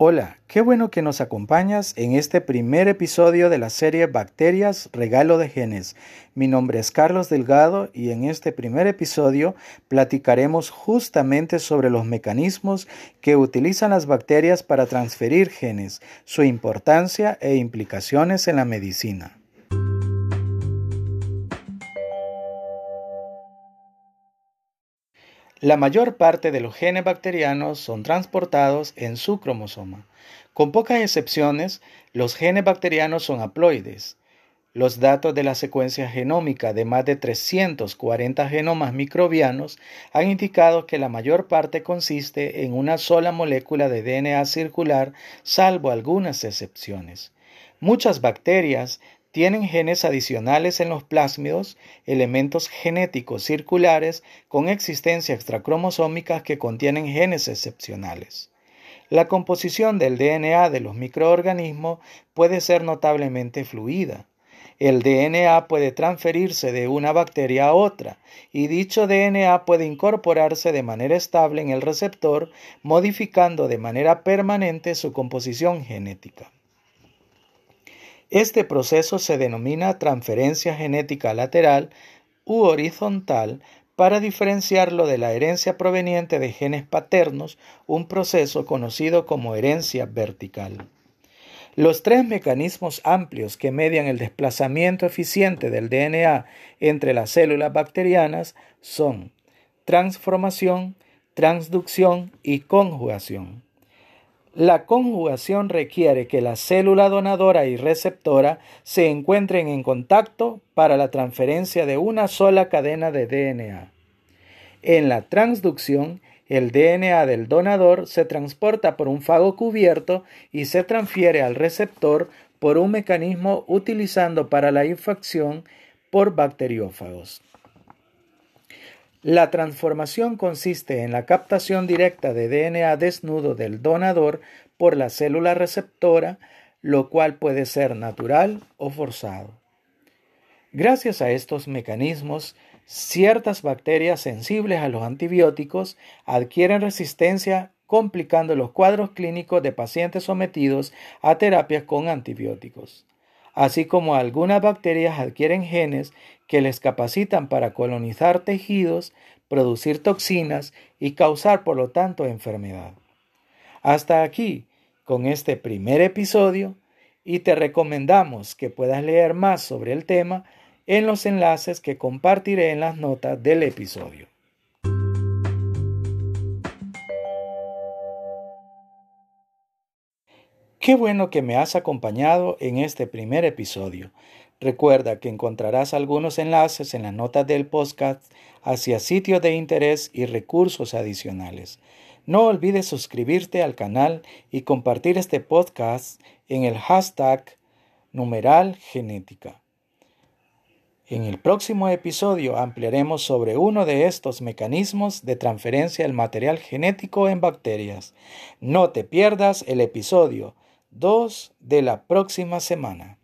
Hola, qué bueno que nos acompañas en este primer episodio de la serie Bacterias, Regalo de Genes. Mi nombre es Carlos Delgado y en este primer episodio platicaremos justamente sobre los mecanismos que utilizan las bacterias para transferir genes, su importancia e implicaciones en la medicina. La mayor parte de los genes bacterianos son transportados en su cromosoma. Con pocas excepciones, los genes bacterianos son haploides. Los datos de la secuencia genómica de más de 340 genomas microbianos han indicado que la mayor parte consiste en una sola molécula de DNA circular, salvo algunas excepciones. Muchas bacterias tienen genes adicionales en los plásmidos, elementos genéticos circulares con existencia extracromosómica que contienen genes excepcionales. La composición del DNA de los microorganismos puede ser notablemente fluida. El DNA puede transferirse de una bacteria a otra y dicho DNA puede incorporarse de manera estable en el receptor, modificando de manera permanente su composición genética. Este proceso se denomina transferencia genética lateral u horizontal para diferenciarlo de la herencia proveniente de genes paternos, un proceso conocido como herencia vertical. Los tres mecanismos amplios que median el desplazamiento eficiente del DNA entre las células bacterianas son transformación, transducción y conjugación. La conjugación requiere que la célula donadora y receptora se encuentren en contacto para la transferencia de una sola cadena de DNA. En la transducción, el DNA del donador se transporta por un fago cubierto y se transfiere al receptor por un mecanismo utilizando para la infección por bacteriófagos. La transformación consiste en la captación directa de DNA desnudo del donador por la célula receptora, lo cual puede ser natural o forzado. Gracias a estos mecanismos, ciertas bacterias sensibles a los antibióticos adquieren resistencia complicando los cuadros clínicos de pacientes sometidos a terapias con antibióticos así como algunas bacterias adquieren genes que les capacitan para colonizar tejidos, producir toxinas y causar por lo tanto enfermedad. Hasta aquí con este primer episodio y te recomendamos que puedas leer más sobre el tema en los enlaces que compartiré en las notas del episodio. Qué bueno que me has acompañado en este primer episodio. Recuerda que encontrarás algunos enlaces en las notas del podcast hacia sitios de interés y recursos adicionales. No olvides suscribirte al canal y compartir este podcast en el hashtag numeral genética. En el próximo episodio ampliaremos sobre uno de estos mecanismos de transferencia del material genético en bacterias. No te pierdas el episodio 2 de la próxima semana.